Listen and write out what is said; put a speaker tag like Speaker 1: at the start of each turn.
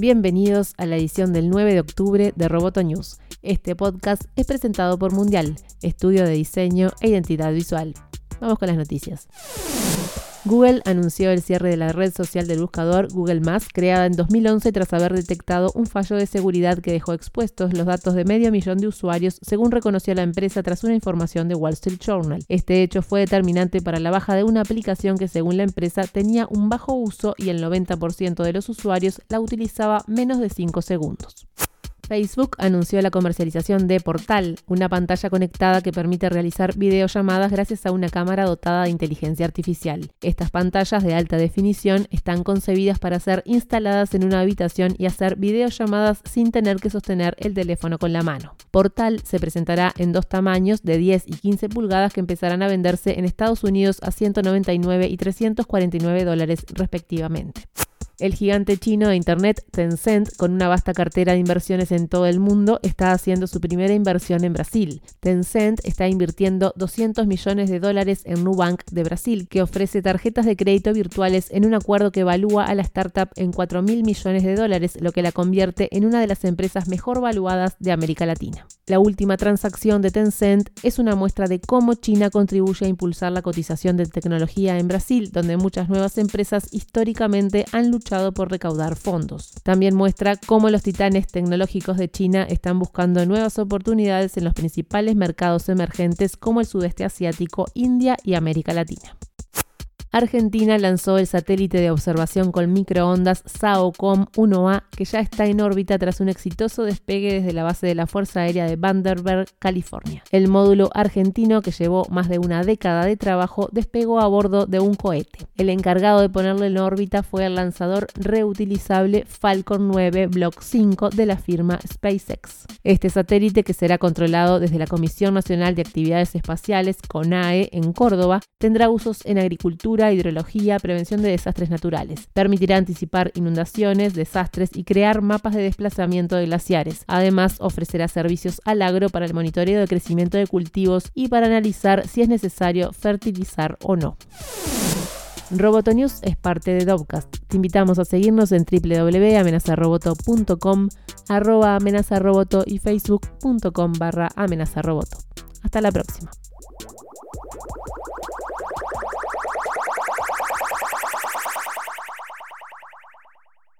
Speaker 1: Bienvenidos a la edición del 9 de octubre de Roboto News. Este podcast es presentado por Mundial, estudio de diseño e identidad visual. Vamos con las noticias. Google anunció el cierre de la red social del buscador Google creada en 2011 tras haber detectado un fallo de seguridad que dejó expuestos los datos de medio millón de usuarios, según reconoció la empresa tras una información de Wall Street Journal. Este hecho fue determinante para la baja de una aplicación que, según la empresa, tenía un bajo uso y el 90% de los usuarios la utilizaba menos de 5 segundos. Facebook anunció la comercialización de Portal, una pantalla conectada que permite realizar videollamadas gracias a una cámara dotada de inteligencia artificial. Estas pantallas de alta definición están concebidas para ser instaladas en una habitación y hacer videollamadas sin tener que sostener el teléfono con la mano. Portal se presentará en dos tamaños de 10 y 15 pulgadas que empezarán a venderse en Estados Unidos a 199 y 349 dólares respectivamente. El gigante chino de Internet, Tencent, con una vasta cartera de inversiones en todo el mundo, está haciendo su primera inversión en Brasil. Tencent está invirtiendo 200 millones de dólares en Nubank de Brasil, que ofrece tarjetas de crédito virtuales en un acuerdo que evalúa a la startup en 4 mil millones de dólares, lo que la convierte en una de las empresas mejor valuadas de América Latina. La última transacción de Tencent es una muestra de cómo China contribuye a impulsar la cotización de tecnología en Brasil, donde muchas nuevas empresas históricamente han luchado por recaudar fondos. También muestra cómo los titanes tecnológicos de China están buscando nuevas oportunidades en los principales mercados emergentes como el sudeste asiático, India y América Latina. Argentina lanzó el satélite de observación con microondas SAOCOM 1A, que ya está en órbita tras un exitoso despegue desde la base de la Fuerza Aérea de Vandenberg, California. El módulo argentino, que llevó más de una década de trabajo, despegó a bordo de un cohete. El encargado de ponerlo en órbita fue el lanzador reutilizable Falcon 9 Block 5 de la firma SpaceX. Este satélite, que será controlado desde la Comisión Nacional de Actividades Espaciales, CONAE, en Córdoba, tendrá usos en hidrología, prevención de desastres naturales. Permitirá anticipar inundaciones, desastres y crear mapas de desplazamiento de glaciares. Además, ofrecerá servicios al agro para el monitoreo de crecimiento de cultivos y para analizar si es necesario fertilizar o no. Robotonews es parte de Dovcast. Te invitamos a seguirnos en www.amenazaroboto.com, arroba amenazaroboto y facebook.com barra amenazaroboto. Hasta la próxima.